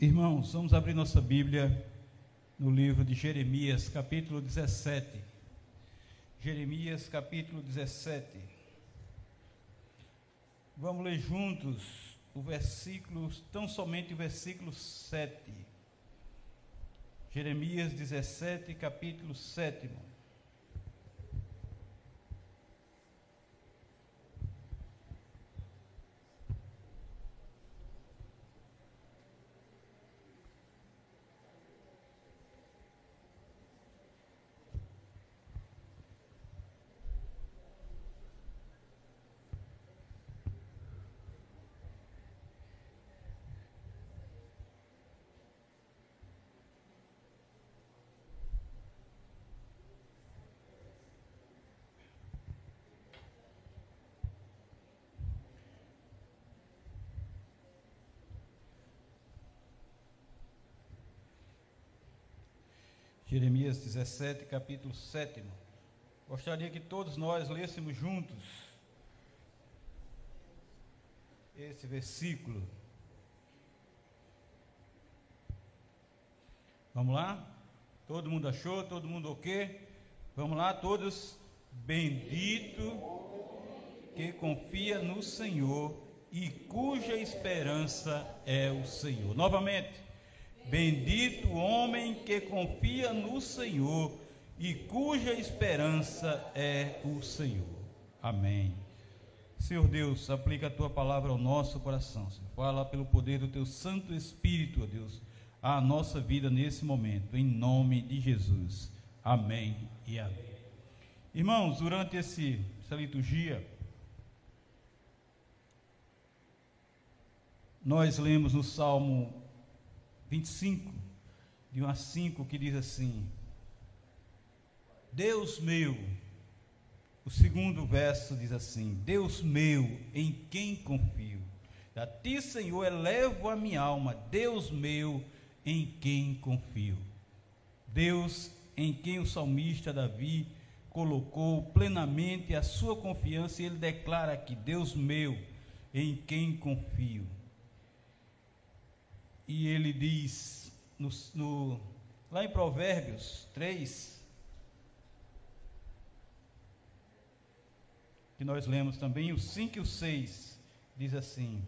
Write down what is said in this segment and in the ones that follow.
Irmãos, vamos abrir nossa Bíblia no livro de Jeremias, capítulo 17. Jeremias, capítulo 17. Vamos ler juntos o versículo, tão somente o versículo 7. Jeremias 17, capítulo 7. Jeremias 17, capítulo 7. Gostaria que todos nós lêssemos juntos esse versículo. Vamos lá? Todo mundo achou? Todo mundo ok? Vamos lá, todos. Bendito que confia no Senhor e cuja esperança é o Senhor. Novamente. Bendito o homem que confia no Senhor e cuja esperança é o Senhor. Amém. Senhor Deus, aplica a tua palavra ao nosso coração. Senhor. Fala pelo poder do teu Santo Espírito, ó Deus, à nossa vida nesse momento, em nome de Jesus. Amém e amém. Irmãos, durante esse, essa liturgia, nós lemos no Salmo 25, de 1 a 5, que diz assim: Deus meu, o segundo verso diz assim: Deus meu, em quem confio? A ti, Senhor, elevo a minha alma, Deus meu, em quem confio. Deus em quem o salmista Davi colocou plenamente a sua confiança, e ele declara aqui: Deus meu, em quem confio e ele diz, no, no, lá em Provérbios 3, que nós lemos também, o 5 e o 6, diz assim: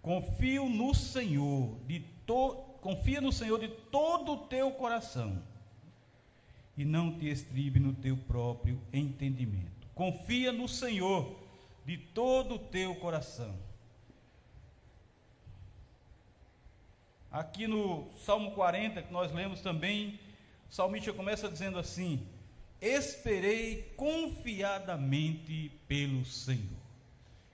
Confio no Senhor de to, confia no Senhor de todo o teu coração e não te estribe no teu próprio entendimento. Confia no Senhor de todo o teu coração Aqui no Salmo 40, que nós lemos também, o salmista começa dizendo assim: Esperei confiadamente pelo Senhor.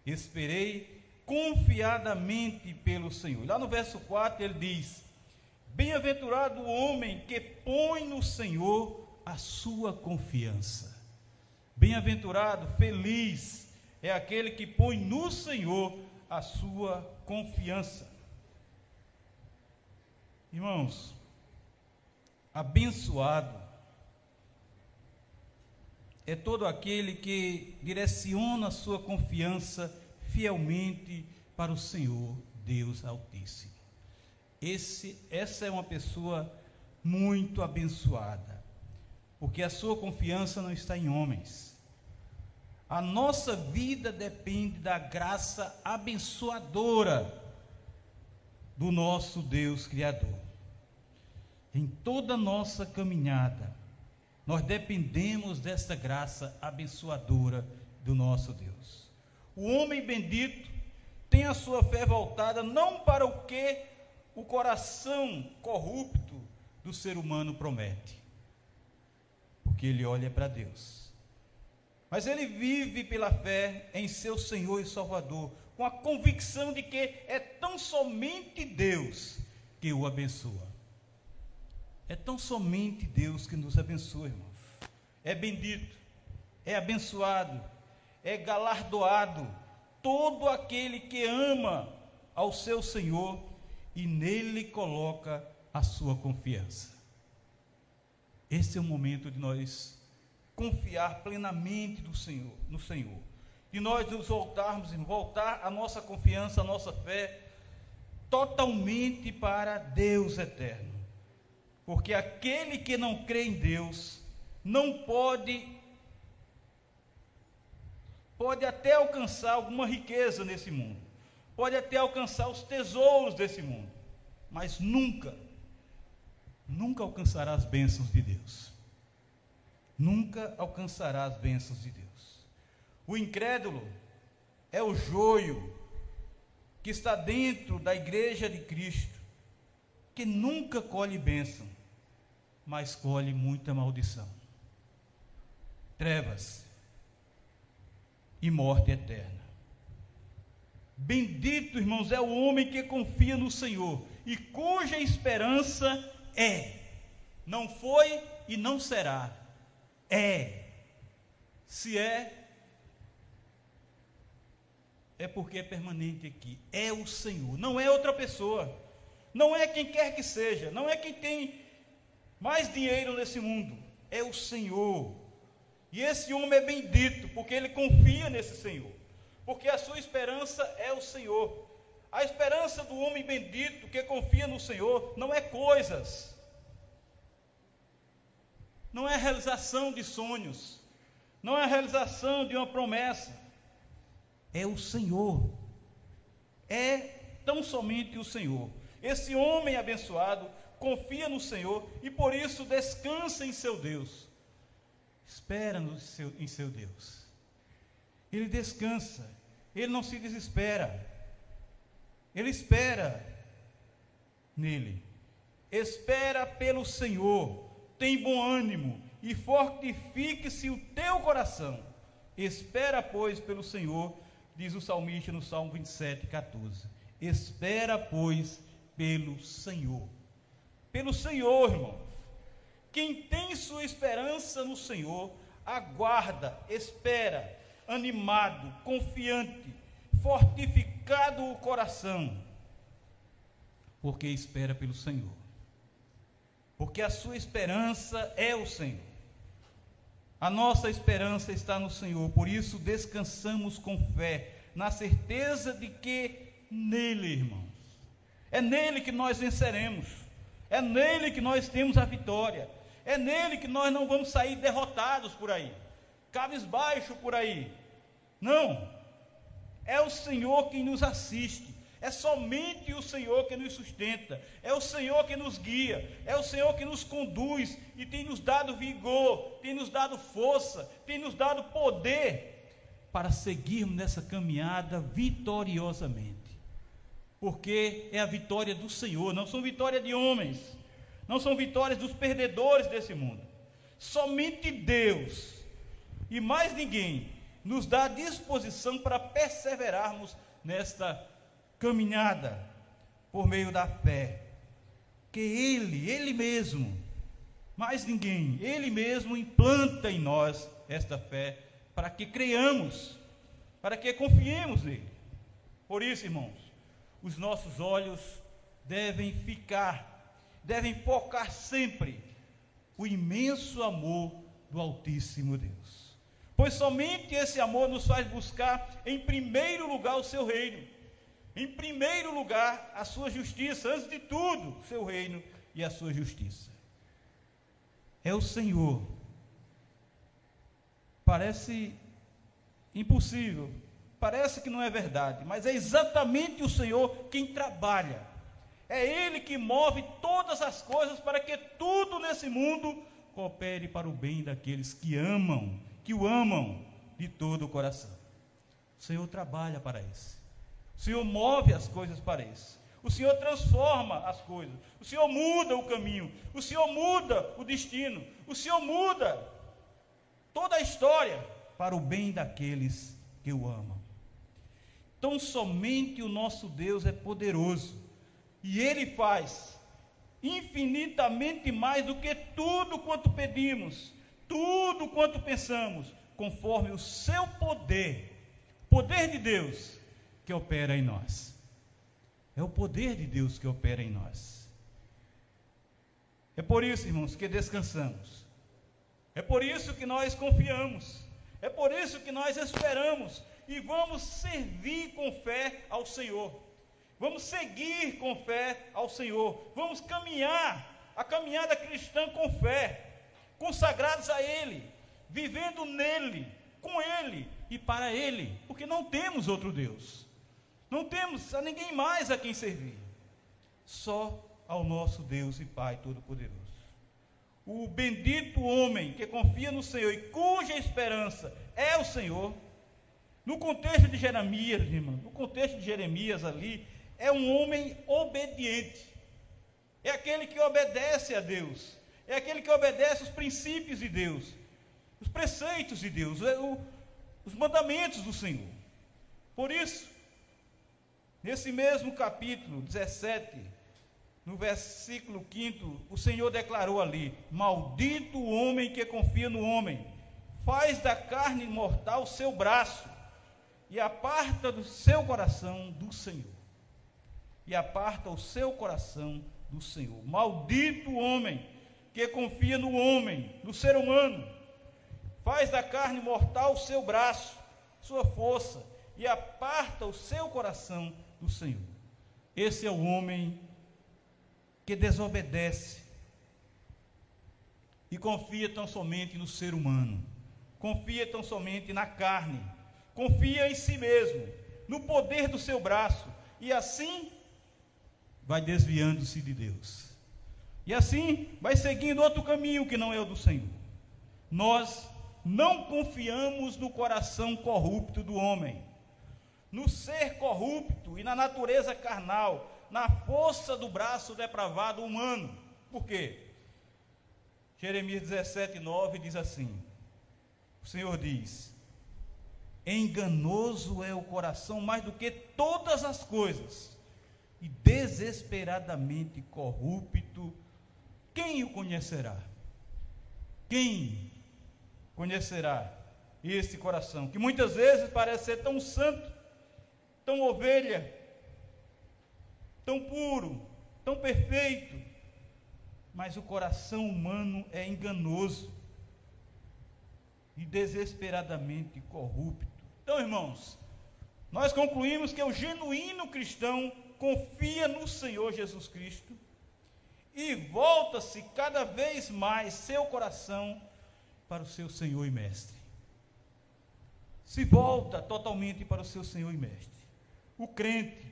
Esperei confiadamente pelo Senhor. Lá no verso 4 ele diz: Bem-aventurado o homem que põe no Senhor a sua confiança. Bem-aventurado, feliz é aquele que põe no Senhor a sua confiança. Irmãos, abençoado é todo aquele que direciona sua confiança fielmente para o Senhor, Deus Altíssimo. Esse, essa é uma pessoa muito abençoada, porque a sua confiança não está em homens. A nossa vida depende da graça abençoadora do nosso Deus Criador. Em toda nossa caminhada, nós dependemos desta graça abençoadora do nosso Deus. O homem bendito tem a sua fé voltada não para o que o coração corrupto do ser humano promete, porque ele olha para Deus. Mas ele vive pela fé em seu Senhor e Salvador, com a convicção de que é tão somente Deus que o abençoa. É tão somente Deus que nos abençoa, irmãos. É bendito, é abençoado, é galardoado todo aquele que ama ao seu Senhor e nele coloca a sua confiança. Esse é o momento de nós confiar plenamente no Senhor, no Senhor. De nós nos voltarmos, voltar a nossa confiança, a nossa fé totalmente para Deus eterno. Porque aquele que não crê em Deus não pode pode até alcançar alguma riqueza nesse mundo. Pode até alcançar os tesouros desse mundo, mas nunca nunca alcançará as bênçãos de Deus. Nunca alcançará as bênçãos de Deus. O incrédulo é o joio que está dentro da igreja de Cristo, que nunca colhe bênção, mas colhe muita maldição. Trevas e morte eterna. Bendito, irmãos, é o homem que confia no Senhor e cuja esperança é, não foi e não será, é. Se é, é porque é permanente aqui. É o Senhor, não é outra pessoa. Não é quem quer que seja, não é quem tem mais dinheiro nesse mundo. É o Senhor. E esse homem é bendito, porque ele confia nesse Senhor. Porque a sua esperança é o Senhor. A esperança do homem bendito que confia no Senhor não é coisas, não é a realização de sonhos, não é a realização de uma promessa, é o Senhor. É tão somente o Senhor. Esse homem abençoado confia no Senhor e por isso descansa em seu Deus. Espera no seu, em seu Deus. Ele descansa, ele não se desespera. Ele espera nele. Espera pelo Senhor tem bom ânimo e fortifique-se o teu coração. Espera, pois, pelo Senhor, diz o salmista no Salmo 27, 14. Espera, pois, pelo Senhor. Pelo Senhor, irmãos. Quem tem sua esperança no Senhor, aguarda, espera, animado, confiante, fortificado o coração, porque espera pelo Senhor porque a sua esperança é o Senhor. A nossa esperança está no Senhor, por isso descansamos com fé, na certeza de que nele, irmãos, é nele que nós venceremos, é nele que nós temos a vitória, é nele que nós não vamos sair derrotados por aí, cabisbaixo por aí. Não, é o Senhor quem nos assiste, é somente o Senhor que nos sustenta, é o Senhor que nos guia, é o Senhor que nos conduz e tem nos dado vigor, tem nos dado força, tem nos dado poder para seguirmos nessa caminhada vitoriosamente. Porque é a vitória do Senhor, não são vitórias de homens, não são vitórias dos perdedores desse mundo. Somente Deus e mais ninguém nos dá disposição para perseverarmos nesta caminhada por meio da fé. Que Ele, Ele mesmo, mais ninguém, Ele mesmo implanta em nós esta fé para que creiamos, para que confiemos nele. Por isso, irmãos, os nossos olhos devem ficar, devem focar sempre o imenso amor do Altíssimo Deus. Pois somente esse amor nos faz buscar em primeiro lugar o seu reino em primeiro lugar, a sua justiça, antes de tudo, o seu reino e a sua justiça. É o Senhor. Parece impossível, parece que não é verdade, mas é exatamente o Senhor quem trabalha. É Ele que move todas as coisas para que tudo nesse mundo coopere para o bem daqueles que amam, que o amam de todo o coração. O Senhor trabalha para isso. O Senhor move as coisas para isso. O Senhor transforma as coisas. O Senhor muda o caminho. O Senhor muda o destino. O Senhor muda toda a história para o bem daqueles que o amam. Então, somente o nosso Deus é poderoso. E Ele faz infinitamente mais do que tudo quanto pedimos, tudo quanto pensamos, conforme o seu poder, poder de Deus que opera em nós. É o poder de Deus que opera em nós. É por isso, irmãos, que descansamos. É por isso que nós confiamos. É por isso que nós esperamos e vamos servir com fé ao Senhor. Vamos seguir com fé ao Senhor. Vamos caminhar a caminhada cristã com fé, consagrados a Ele, vivendo nele, com Ele e para Ele, porque não temos outro Deus. Não temos a ninguém mais a quem servir. Só ao nosso Deus e Pai Todo-Poderoso. O bendito homem que confia no Senhor e cuja esperança é o Senhor. No contexto de Jeremias, irmão, no contexto de Jeremias ali, é um homem obediente. É aquele que obedece a Deus. É aquele que obedece os princípios de Deus, os preceitos de Deus, é os mandamentos do Senhor. Por isso, nesse mesmo capítulo 17, no versículo 5, o Senhor declarou ali: Maldito o homem que confia no homem, faz da carne mortal seu braço e aparta do seu coração do Senhor. E aparta o seu coração do Senhor. Maldito o homem que confia no homem, no ser humano, faz da carne mortal seu braço, sua força, e aparta o seu coração do Senhor. Esse é o homem que desobedece e confia tão somente no ser humano, confia tão somente na carne, confia em si mesmo, no poder do seu braço, e assim vai desviando-se de Deus. E assim vai seguindo outro caminho que não é o do Senhor. Nós não confiamos no coração corrupto do homem, no ser corrupto e na natureza carnal na força do braço depravado humano. Por quê? Jeremias 17, 9 diz assim: O Senhor diz: Enganoso é o coração mais do que todas as coisas, e desesperadamente corrupto, quem o conhecerá? Quem conhecerá esse coração, que muitas vezes parece ser tão santo, tão ovelha, tão puro, tão perfeito, mas o coração humano é enganoso e desesperadamente corrupto. Então, irmãos, nós concluímos que o genuíno cristão confia no Senhor Jesus Cristo e volta-se cada vez mais seu coração para o seu Senhor e Mestre. Se volta totalmente para o seu Senhor e Mestre. O crente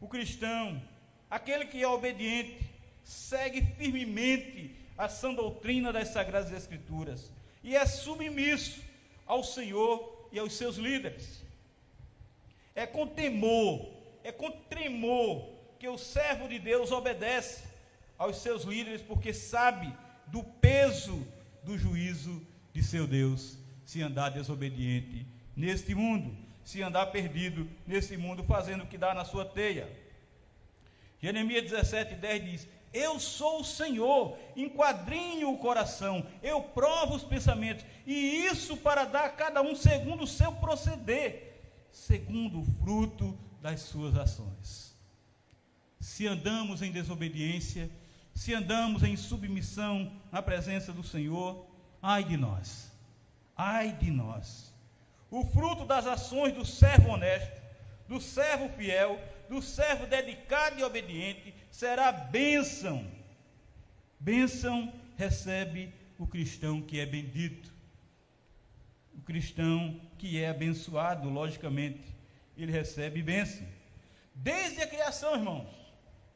o cristão, aquele que é obediente, segue firmemente a sã doutrina das Sagradas Escrituras e é submisso ao Senhor e aos seus líderes. É com temor, é com tremor que o servo de Deus obedece aos seus líderes, porque sabe do peso do juízo de seu Deus se andar desobediente neste mundo se andar perdido nesse mundo fazendo o que dá na sua teia. Jeremias 17, 10 diz: Eu sou o Senhor, enquadrinho o coração, eu provo os pensamentos, e isso para dar a cada um segundo o seu proceder, segundo o fruto das suas ações. Se andamos em desobediência, se andamos em submissão na presença do Senhor, ai de nós, ai de nós o fruto das ações do servo honesto, do servo fiel, do servo dedicado e obediente será bênção. Bênção recebe o cristão que é bendito. O cristão que é abençoado, logicamente, ele recebe bênção. Desde a criação, irmãos.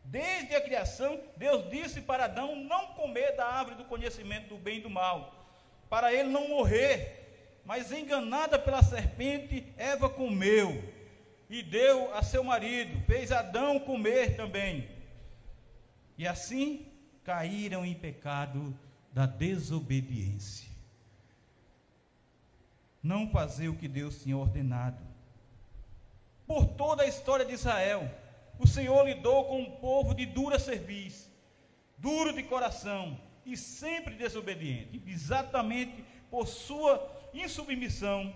Desde a criação, Deus disse para Adão não comer da árvore do conhecimento do bem e do mal, para ele não morrer mas enganada pela serpente, Eva comeu e deu a seu marido, fez Adão comer também. E assim caíram em pecado da desobediência. Não fazer o que Deus tinha ordenado. Por toda a história de Israel, o Senhor lidou com um povo de dura cerviz, duro de coração e sempre desobediente, exatamente por sua insubmissão.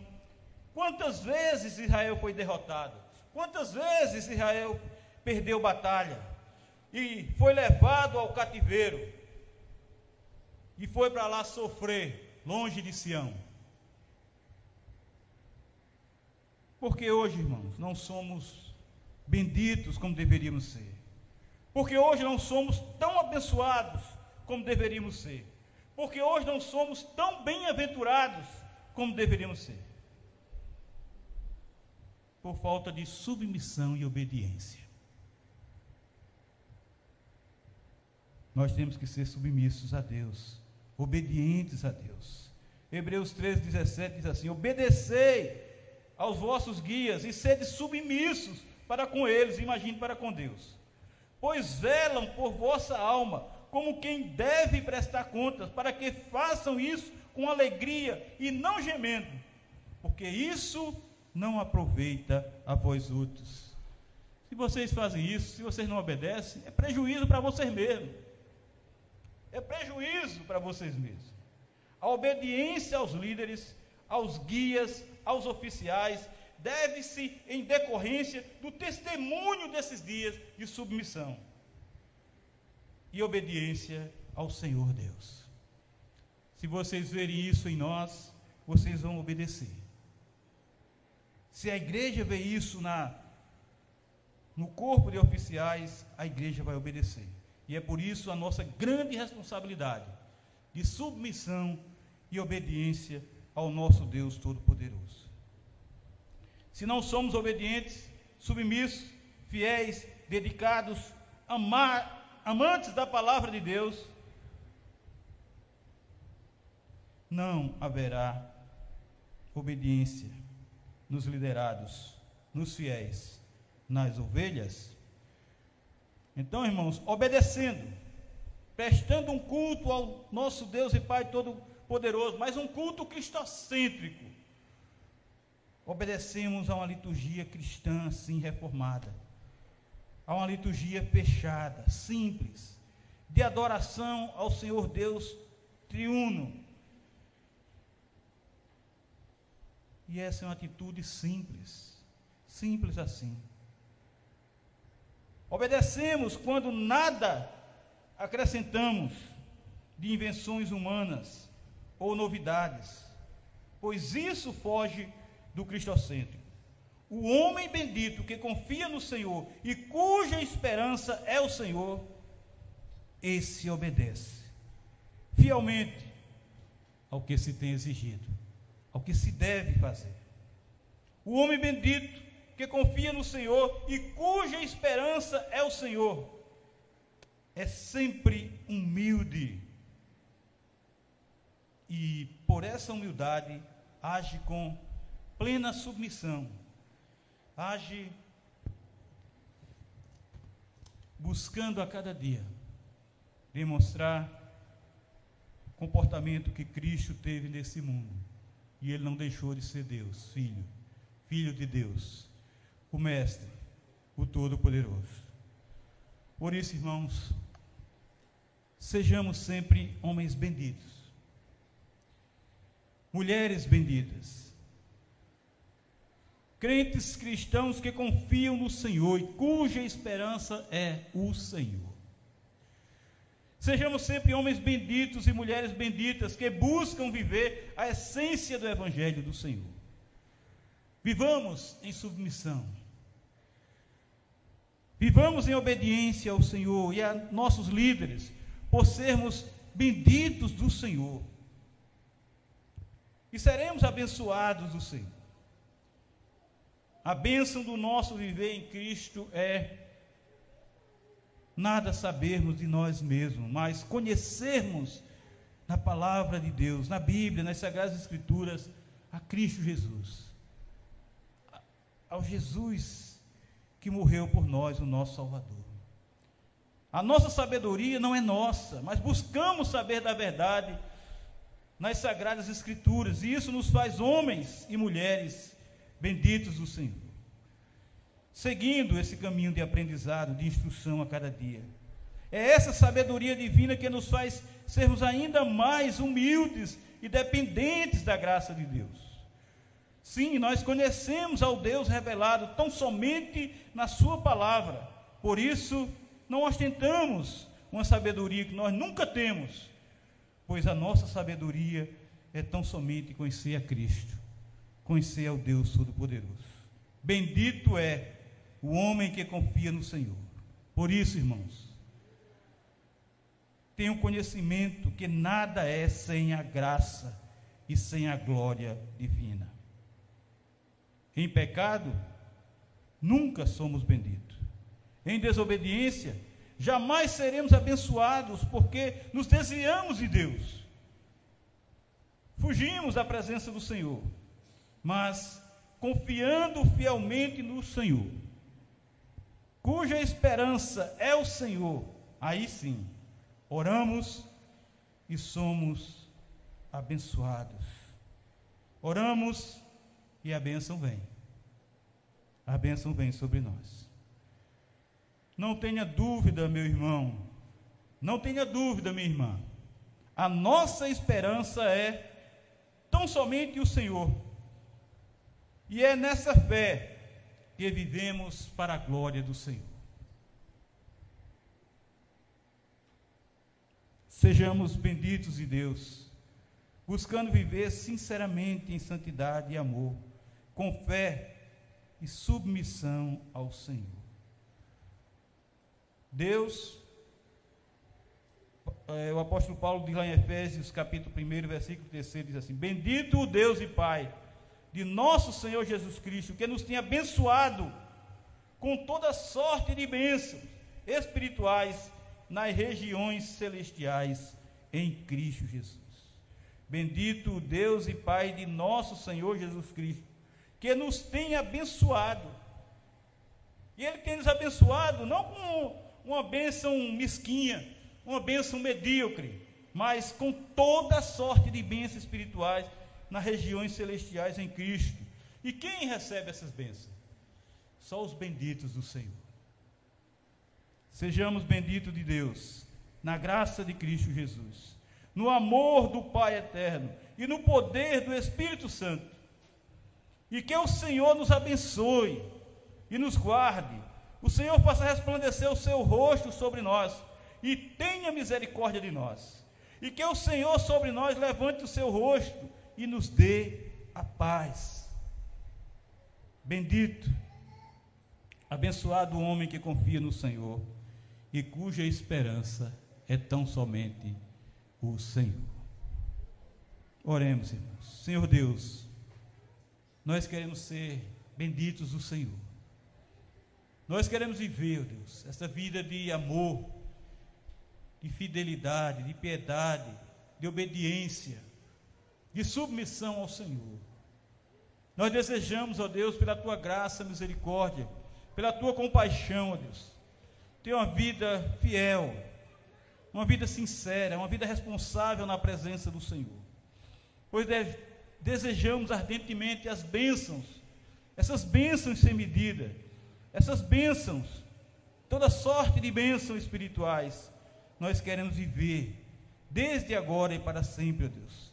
Quantas vezes Israel foi derrotado? Quantas vezes Israel perdeu batalha e foi levado ao cativeiro e foi para lá sofrer longe de Sião. Porque hoje, irmãos, não somos benditos como deveríamos ser. Porque hoje não somos tão abençoados como deveríamos ser. Porque hoje não somos tão bem-aventurados como deveríamos ser. Por falta de submissão e obediência. Nós temos que ser submissos a Deus, obedientes a Deus. Hebreus 13, 17 diz assim: Obedecei aos vossos guias e sede submissos para com eles, imagine para com Deus. Pois velam por vossa alma, como quem deve prestar contas, para que façam isso com alegria e não gemendo, porque isso não aproveita a vós outros. Se vocês fazem isso, se vocês não obedecem, é prejuízo para vocês mesmos. É prejuízo para vocês mesmos. A obediência aos líderes, aos guias, aos oficiais, deve-se em decorrência do testemunho desses dias de submissão e obediência ao Senhor Deus. Se vocês verem isso em nós, vocês vão obedecer. Se a igreja vê isso na no corpo de oficiais, a igreja vai obedecer. E é por isso a nossa grande responsabilidade de submissão e obediência ao nosso Deus Todo-Poderoso. Se não somos obedientes, submissos, fiéis, dedicados, amar, amantes da palavra de Deus, não haverá obediência nos liderados, nos fiéis, nas ovelhas. Então, irmãos, obedecendo, prestando um culto ao nosso Deus e Pai Todo-Poderoso, mas um culto cristocêntrico, obedecemos a uma liturgia cristã assim reformada, a uma liturgia fechada, simples, de adoração ao Senhor Deus triuno. E essa é uma atitude simples, simples assim. Obedecemos quando nada acrescentamos de invenções humanas ou novidades, pois isso foge do cristocêntrico. O homem bendito que confia no Senhor e cuja esperança é o Senhor, esse obedece fielmente ao que se tem exigido, ao que se deve fazer. O homem bendito que confia no Senhor e cuja esperança é o Senhor, é sempre humilde. E por essa humildade age com plena submissão. Age buscando a cada dia demonstrar o comportamento que Cristo teve nesse mundo. E ele não deixou de ser Deus, filho, filho de Deus, o mestre, o todo-poderoso. Por isso, irmãos, sejamos sempre homens benditos. Mulheres benditas crentes cristãos que confiam no Senhor e cuja esperança é o Senhor. Sejamos sempre homens benditos e mulheres benditas que buscam viver a essência do Evangelho do Senhor. Vivamos em submissão. Vivamos em obediência ao Senhor e a nossos líderes, por sermos benditos do Senhor. E seremos abençoados do Senhor. A bênção do nosso viver em Cristo é nada sabermos de nós mesmos, mas conhecermos na palavra de Deus, na Bíblia, nas Sagradas Escrituras, a Cristo Jesus. Ao Jesus que morreu por nós, o nosso Salvador. A nossa sabedoria não é nossa, mas buscamos saber da verdade nas Sagradas Escrituras, e isso nos faz homens e mulheres benditos do Senhor. Seguindo esse caminho de aprendizado, de instrução a cada dia. É essa sabedoria divina que nos faz sermos ainda mais humildes e dependentes da graça de Deus. Sim, nós conhecemos ao Deus revelado tão somente na Sua palavra, Por isso, não ostentamos uma sabedoria que nós nunca temos, pois a nossa sabedoria é tão somente conhecer a Cristo, conhecer ao Deus Todo-Poderoso. Bendito é o homem que confia no Senhor. Por isso, irmãos, tenho conhecimento que nada é sem a graça e sem a glória divina. Em pecado, nunca somos benditos. Em desobediência, jamais seremos abençoados, porque nos desviamos de Deus. Fugimos da presença do Senhor, mas confiando fielmente no Senhor, cuja esperança é o Senhor, aí sim, oramos e somos abençoados. Oramos e a bênção vem. A bênção vem sobre nós. Não tenha dúvida, meu irmão, não tenha dúvida, minha irmã. A nossa esperança é tão somente o Senhor. E é nessa fé que vivemos para a glória do Senhor. Sejamos benditos de Deus, buscando viver sinceramente em santidade e amor, com fé e submissão ao Senhor. Deus, é, o apóstolo Paulo diz lá em Efésios, capítulo 1, versículo 3, diz assim: Bendito o Deus e Pai de nosso Senhor Jesus Cristo, que nos tem abençoado com toda sorte de bênçãos espirituais nas regiões celestiais em Cristo Jesus. Bendito o Deus e Pai de nosso Senhor Jesus Cristo, que nos tem abençoado. E Ele tem nos abençoado não com uma bênção mesquinha, uma bênção medíocre, mas com toda sorte de bênçãos espirituais nas regiões celestiais em Cristo. E quem recebe essas bênçãos? Só os benditos do Senhor. Sejamos benditos de Deus, na graça de Cristo Jesus, no amor do Pai eterno e no poder do Espírito Santo. E que o Senhor nos abençoe e nos guarde o Senhor faça resplandecer o seu rosto sobre nós e tenha misericórdia de nós. E que o Senhor sobre nós levante o seu rosto e nos dê a paz. Bendito, abençoado o homem que confia no Senhor e cuja esperança é tão somente o Senhor. Oremos, irmãos. Senhor Deus, nós queremos ser benditos do Senhor. Nós queremos viver, Deus, essa vida de amor, de fidelidade, de piedade, de obediência, de submissão ao Senhor. Nós desejamos, ó Deus, pela tua graça, misericórdia, pela tua compaixão, ó Deus, ter uma vida fiel, uma vida sincera, uma vida responsável na presença do Senhor. Pois deve, desejamos ardentemente as bênçãos, essas bênçãos sem medida essas bênçãos, toda sorte de bênçãos espirituais, nós queremos viver desde agora e para sempre, ó Deus.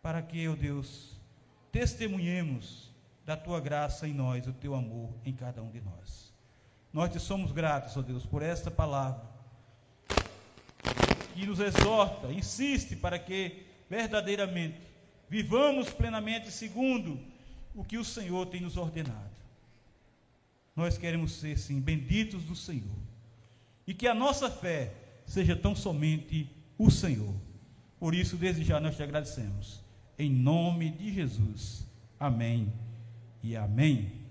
Para que, ó Deus, testemunhemos da tua graça em nós, o teu amor em cada um de nós. Nós te somos gratos, ó Deus, por esta palavra que nos exorta, insiste para que verdadeiramente vivamos plenamente segundo o que o Senhor tem nos ordenado. Nós queremos ser, sim, benditos do Senhor. E que a nossa fé seja tão somente o Senhor. Por isso, desde já nós te agradecemos. Em nome de Jesus. Amém e amém.